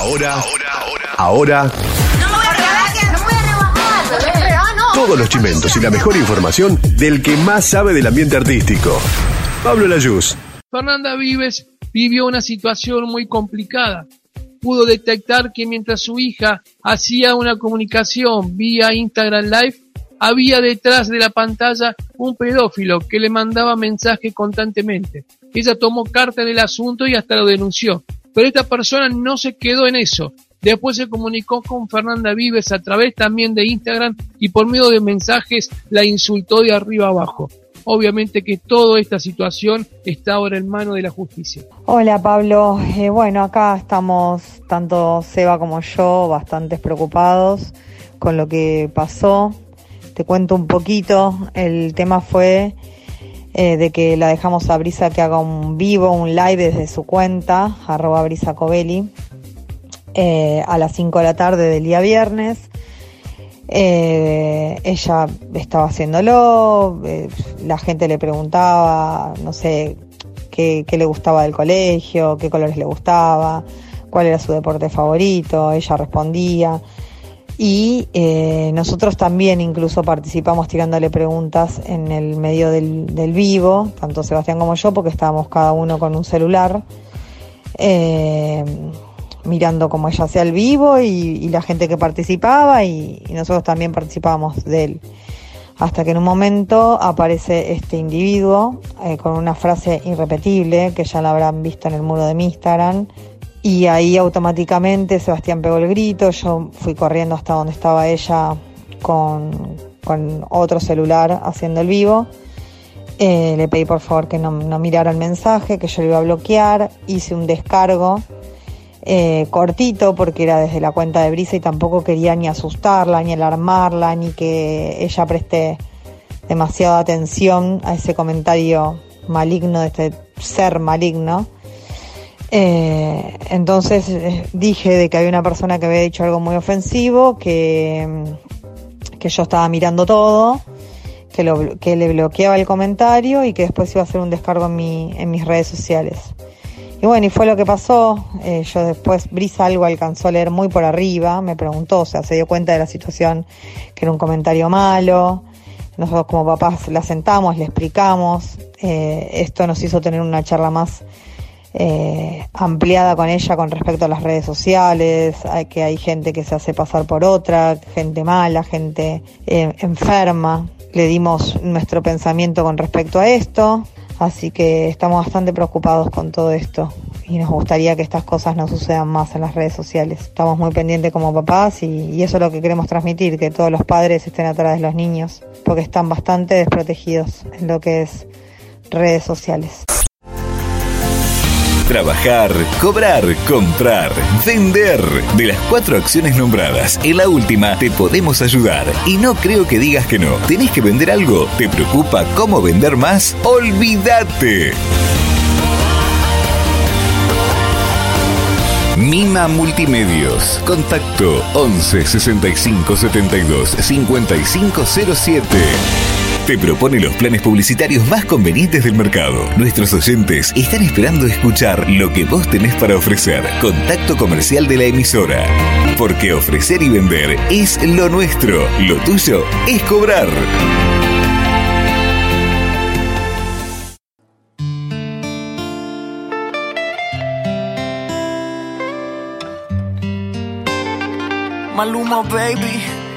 Ahora, ahora, ahora. Todos los chimentos y la mejor información del que más sabe del ambiente artístico. Pablo Layuz. Fernanda Vives vivió una situación muy complicada. Pudo detectar que mientras su hija hacía una comunicación vía Instagram Live, había detrás de la pantalla un pedófilo que le mandaba mensajes constantemente. Ella tomó carta en el asunto y hasta lo denunció. Pero esta persona no se quedó en eso. Después se comunicó con Fernanda Vives a través también de Instagram y por medio de mensajes la insultó de arriba abajo. Obviamente que toda esta situación está ahora en manos de la justicia. Hola Pablo, eh, bueno acá estamos tanto Seba como yo bastante preocupados con lo que pasó. Te cuento un poquito, el tema fue eh, de que la dejamos a Brisa que haga un vivo, un live desde su cuenta, arroba Brisa Covelli, eh, a las 5 de la tarde del día viernes. Eh, ella estaba haciéndolo, la gente le preguntaba, no sé, qué, le gustaba del colegio, qué colores le gustaba, cuál era su deporte favorito, ella respondía. Y eh, nosotros también incluso participamos tirándole preguntas en el medio del, del vivo, tanto Sebastián como yo, porque estábamos cada uno con un celular. Eh, mirando cómo ella hacía el vivo y, la gente que participaba y, y, nosotros también participábamos de él. Hasta que en un momento aparece este individuo eh, con una frase irrepetible que ya la habrán visto en el muro de mi Instagram. Y ahí automáticamente Sebastián pegó el grito, yo fui corriendo hasta donde estaba ella con, otro celular haciendo el vivo. Eh, le pedí por favor que no, no mirara el mensaje, que yo lo iba a bloquear, hice un descargo eh, cortito porque era desde la cuenta de Brisa y tampoco quería ni asustarla, ni alarmarla, ni que ella preste demasiada atención a ese comentario maligno de este ser maligno. Eh, entonces eh, dije de que había una persona que había dicho algo muy ofensivo, que, que yo estaba mirando todo, que, lo, que le bloqueaba el comentario y que después iba a hacer un descargo en, mi, en mis redes sociales. Y bueno, y fue lo que pasó. Eh, yo después, Brisa algo alcanzó a leer muy por arriba, me preguntó, o sea, se dio cuenta de la situación, que era un comentario malo. Nosotros como papás la sentamos, le explicamos. Eh, esto nos hizo tener una charla más eh, ampliada con ella con respecto a las redes sociales, hay, que hay gente que se hace pasar por otra, gente mala, gente eh, enferma. Le dimos nuestro pensamiento con respecto a esto. Así que estamos bastante preocupados con todo esto y nos gustaría que estas cosas no sucedan más en las redes sociales. Estamos muy pendientes como papás y, y, eso es lo que queremos transmitir, que todos los padres estén atrás de los niños, porque están bastante desprotegidos en lo que es redes sociales. Trabajar, cobrar, comprar, vender. De las cuatro acciones nombradas, en la última te podemos ayudar. Y no creo que digas que no. ¿Tenés que vender algo? ¿Te preocupa cómo vender más? ¡Olvídate! Mima Multimedios. Contacto 11 65 72 5507. Te propone los planes publicitarios más convenientes del mercado. Nuestros oyentes están esperando escuchar lo que vos tenés para ofrecer. Contacto comercial de la emisora. Porque ofrecer y vender es lo nuestro. Lo tuyo es cobrar. Maluma, baby.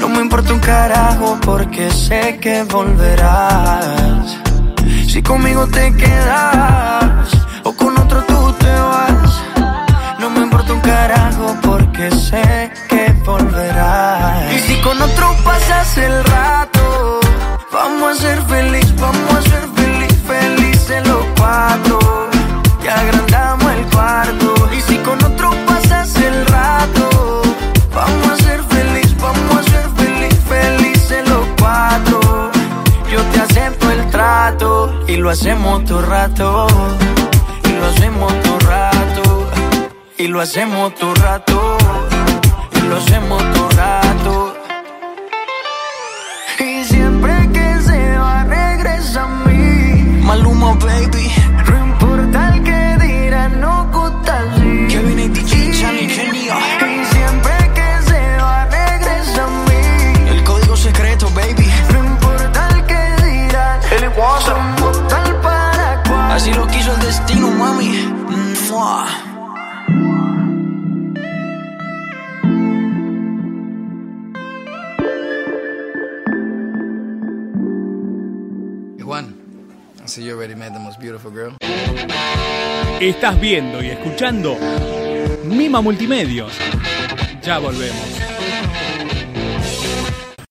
No me importa un carajo porque sé que volverás. Si conmigo te quedas hacemos todo Juan, you already met the most beautiful girl. Estás viendo y escuchando Mima Multimedios. Ya volvemos.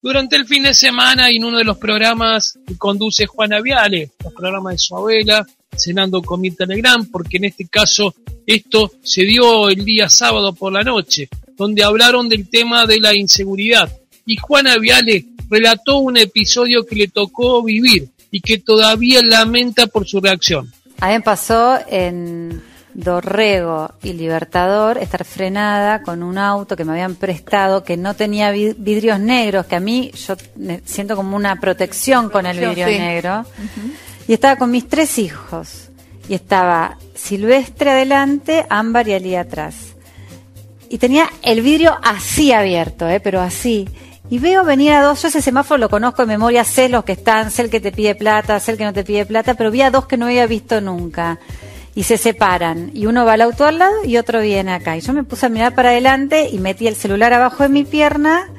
Durante el fin de semana y en uno de los programas que conduce Juana Viale, los programas de su abuela, cenando con Mirta Legrand, porque en este caso esto se dio el día sábado por la noche, donde hablaron del tema de la inseguridad. Y Juana Viale relató un episodio que le tocó vivir y que todavía lamenta por su reacción. A mí me pasó en Dorrego y Libertador estar frenada con un auto que me habían prestado que no tenía vi- vidrios negros, que a mí yo siento como una protección con el vidrio Sí. negro. Y estaba con mis tres hijos. Y estaba Silvestre adelante, Ámbar y Ali atrás. Y tenía el vidrio así abierto, ¿eh? pero así. Y veo venir a dos, yo ese semáforo lo conozco de memoria, sé los que están, sé el que te pide plata, sé el que no te pide plata, pero vi a dos que no había visto nunca. Y se separan. Y uno va al auto al lado y otro viene acá. Y yo me puse a mirar para adelante y metí el celular abajo de mi pierna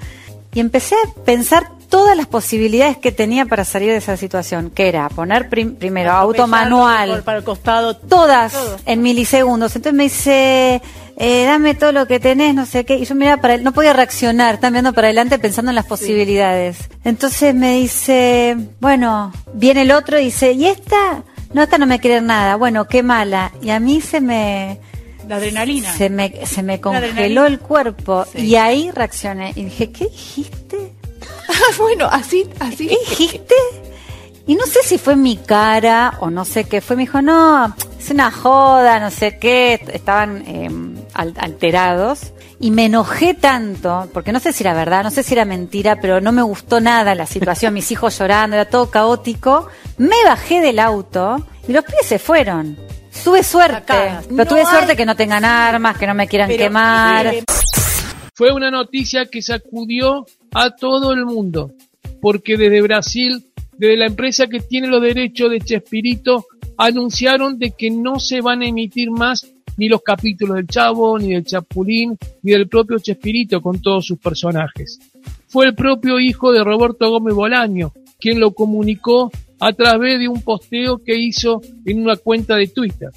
y empecé a pensar todas las posibilidades que tenía para salir de esa situación, que era poner prim- primero auto manual, para el costado. todas Todo. en milisegundos. Entonces me dice, eh, dame todo lo que tenés, no sé qué. Y yo miraba para no podía reaccionar, estaba mirando para adelante pensando en las posibilidades. Entonces me dice, bueno, viene el otro y dice, ¿y esta? No, esta no me quiere nada. Bueno, qué mala. Y a mí se me, La adrenalina. se me, se me congeló el cuerpo. Sí. Y ahí reaccioné. Y dije, ¿qué dijiste? bueno, así, así. ¿Qué dijiste? Y no sé si fue mi cara o no sé qué fue. Me dijo, no, es una joda, no sé qué. Estaban eh, alterados. Y me enojé tanto, porque no sé si era verdad, no sé si era mentira, pero no me gustó nada la situación. Mis hijos llorando, era todo caótico. Me bajé del auto y los pies se fueron. Tuve suerte, pero No tuve hay- suerte que no tengan armas, que no me quieran Pero- quemar. eh, Fue una noticia que sacudió a todo el mundo, porque desde Brasil, desde la empresa que tiene los derechos de Chespirito, anunciaron de que no se van a emitir más ni los capítulos del Chavo, ni del Chapulín, ni del propio Chespirito con todos sus personajes. Fue el propio hijo de Roberto Gómez Bolaño quien lo comunicó a través de un posteo que hizo en una cuenta de Twitter,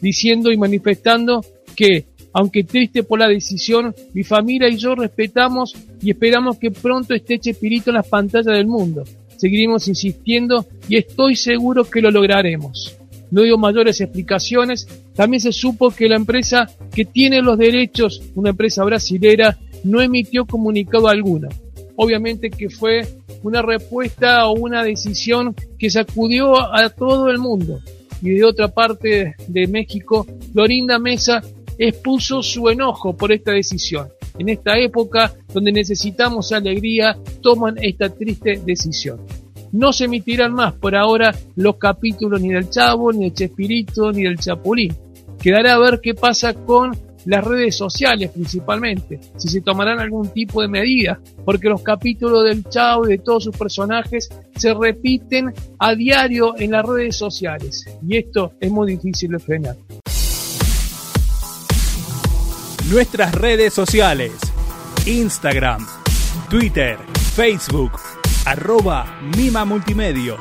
diciendo y manifestando que, aunque triste por la decisión, mi familia y yo respetamos y esperamos que pronto esté Chespirito en las pantallas del mundo. Seguiremos insistiendo y estoy seguro que lo lograremos. No dio mayores explicaciones. También se supo que la empresa que tiene los derechos, una empresa brasilera, no emitió comunicado alguno. Obviamente que fue una respuesta o una decisión que sacudió a todo el mundo. Y de otra parte de México, Florinda Mesa expuso su enojo por esta decisión. En esta época donde necesitamos alegría, toman esta triste decisión. No se emitirán más por ahora los capítulos ni del Chavo, ni del Chespirito, ni del Chapulín. Quedará a ver qué pasa con las redes sociales principalmente, si se tomarán algún tipo de medida, porque los capítulos del Chavo y de todos sus personajes se repiten a diario en las redes sociales y esto es muy difícil de frenar. Nuestras redes sociales, Instagram, Twitter, Facebook, arroba Mima Multimedia.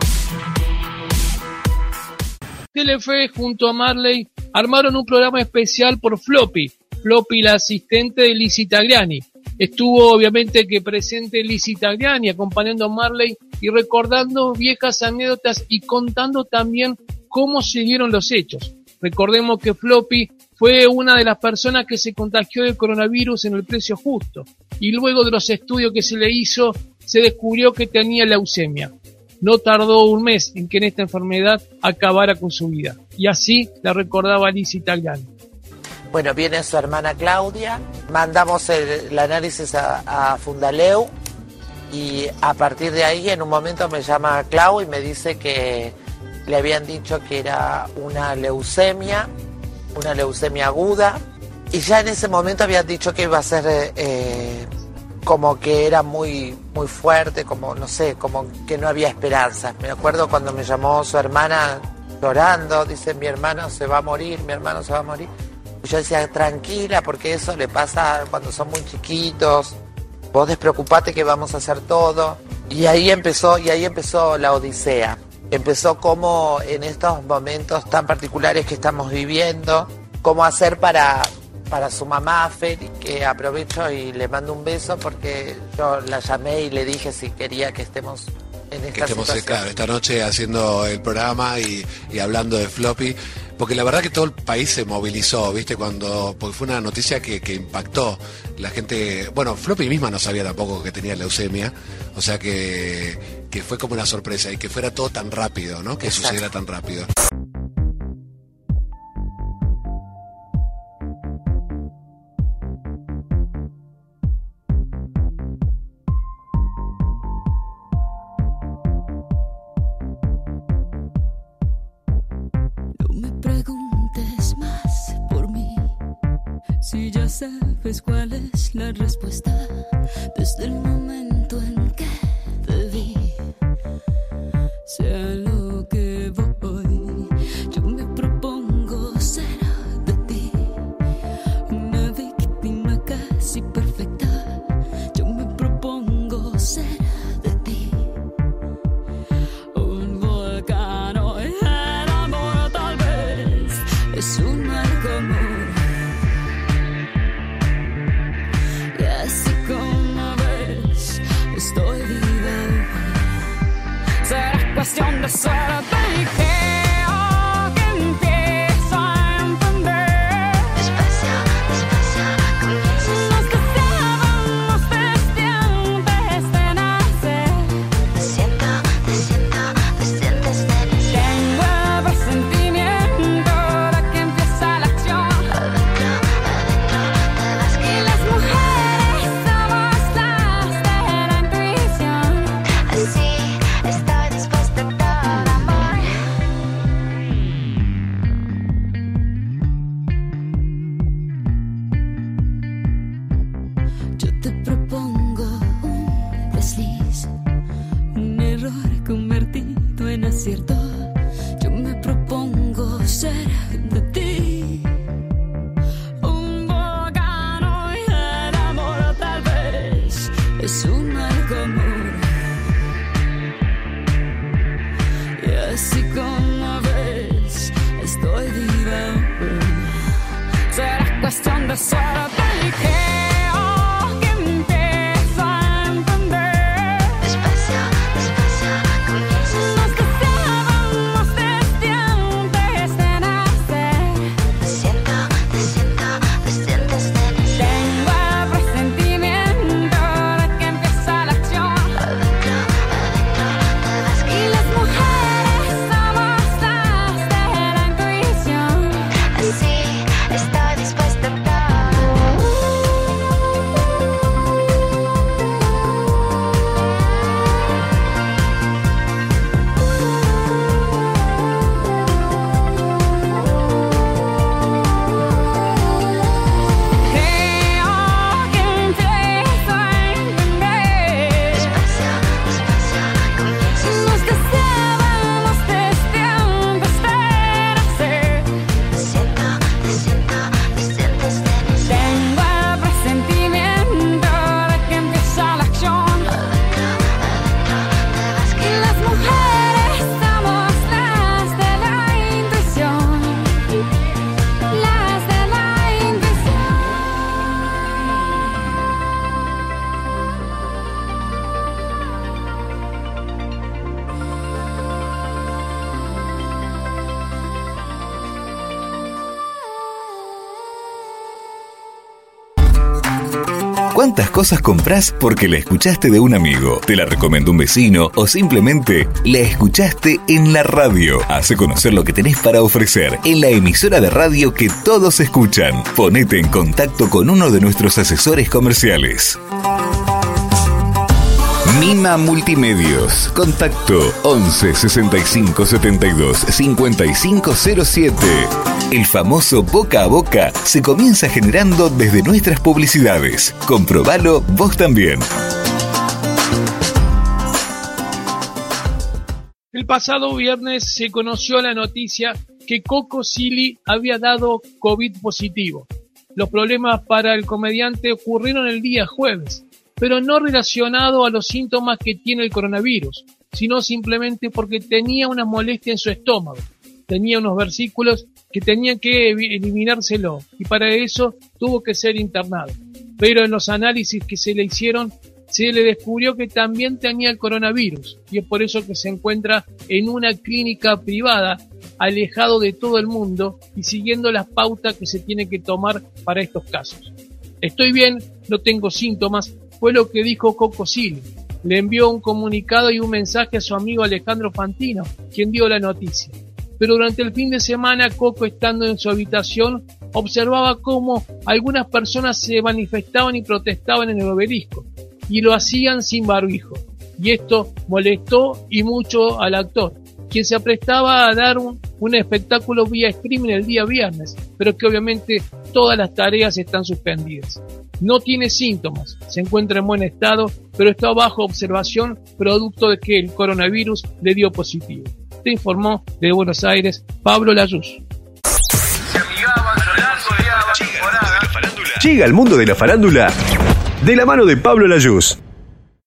Telefe junto a Marley armaron un programa especial por Floppy, Floppy la asistente de Lizzie Tagliani. Estuvo obviamente que presente Lizzie Tagliani acompañando a Marley y recordando viejas anécdotas y contando también cómo se dieron los hechos. Recordemos que Floppy fue una de las personas que se contagió del coronavirus en el precio justo y luego de los estudios que se le hizo se descubrió que tenía leucemia. No tardó un mes en que en esta enfermedad acabara con su vida. Y así la recordaba Liz Italiano. Bueno, viene su hermana Claudia, mandamos el, análisis a, Fundaleu y a partir de ahí en un momento me llama Clau y me dice que le habían dicho que era una leucemia, una leucemia aguda y ya en ese momento habían dicho que iba a ser eh, como que era muy, muy fuerte, como no sé, como que no había esperanza. Me acuerdo cuando me llamó su hermana llorando, dice mi hermano se va a morir, mi hermano se va a morir. Y yo decía, tranquila, porque eso le pasa cuando son muy chiquitos. Vos despreocupate que vamos a hacer todo. Y ahí empezó, y ahí empezó la odisea. Empezó como en estos momentos tan particulares que estamos viviendo, cómo hacer para para su mamá, Feli, que aprovecho y le mando un beso porque yo la llamé y le dije si quería que estemos en esta que estemos, situación. Claro, esta noche haciendo el programa y, hablando de Floppy, porque la verdad que todo el país se movilizó, ¿viste? Cuando, porque fue una noticia que, impactó. La gente, bueno, Floppy misma no sabía tampoco que tenía leucemia, o sea que, que fue como una sorpresa y que fuera todo tan rápido, ¿no? Que sucediera tan rápido. Sabes cuál es la respuesta desde el momento en que te vi. Sea West on the side ¿Cuántas cosas compras porque la escuchaste de un amigo, te la recomendó un vecino o simplemente la escuchaste en la radio? Hace conocer lo que tenés para ofrecer en la emisora de radio que todos escuchan. Ponete en contacto con uno de nuestros asesores comerciales. Mima Multimedios. Contacto 11 65 72 5507. El famoso boca a boca se comienza generando desde nuestras publicidades. Comprobalo vos también. El pasado viernes se conoció la noticia que Coco Silly había dado COVID positivo. Los problemas para el comediante ocurrieron el día jueves, pero no relacionado a los síntomas que tiene el coronavirus, sino simplemente porque tenía una molestia en su estómago. Tenía unos versículos que tenían que eliminárselo y para eso tuvo que ser internado. Pero en los análisis que se le hicieron se le descubrió que también tenía el coronavirus y es por eso que se encuentra en una clínica privada, alejado de todo el mundo y siguiendo las pautas que se tiene que tomar para estos casos. Estoy bien, no tengo síntomas, fue lo que dijo Coco Silly. Le envió un comunicado y un mensaje a su amigo Alejandro Fantino, quien dio la noticia. Pero durante el fin de semana, Coco, estando en su habitación, observaba cómo algunas personas se manifestaban y protestaban en el obelisco, y lo hacían sin barbijo. Y esto molestó y mucho al actor, quien se aprestaba a dar un, un espectáculo vía streaming el día viernes, pero que obviamente todas las tareas están suspendidas. No tiene síntomas, se encuentra en buen estado, pero está bajo observación producto de que el coronavirus le dio positivo. Te informó de Buenos Aires Pablo Layuz. Llega el mundo de la farándula de la mano de Pablo Layuz.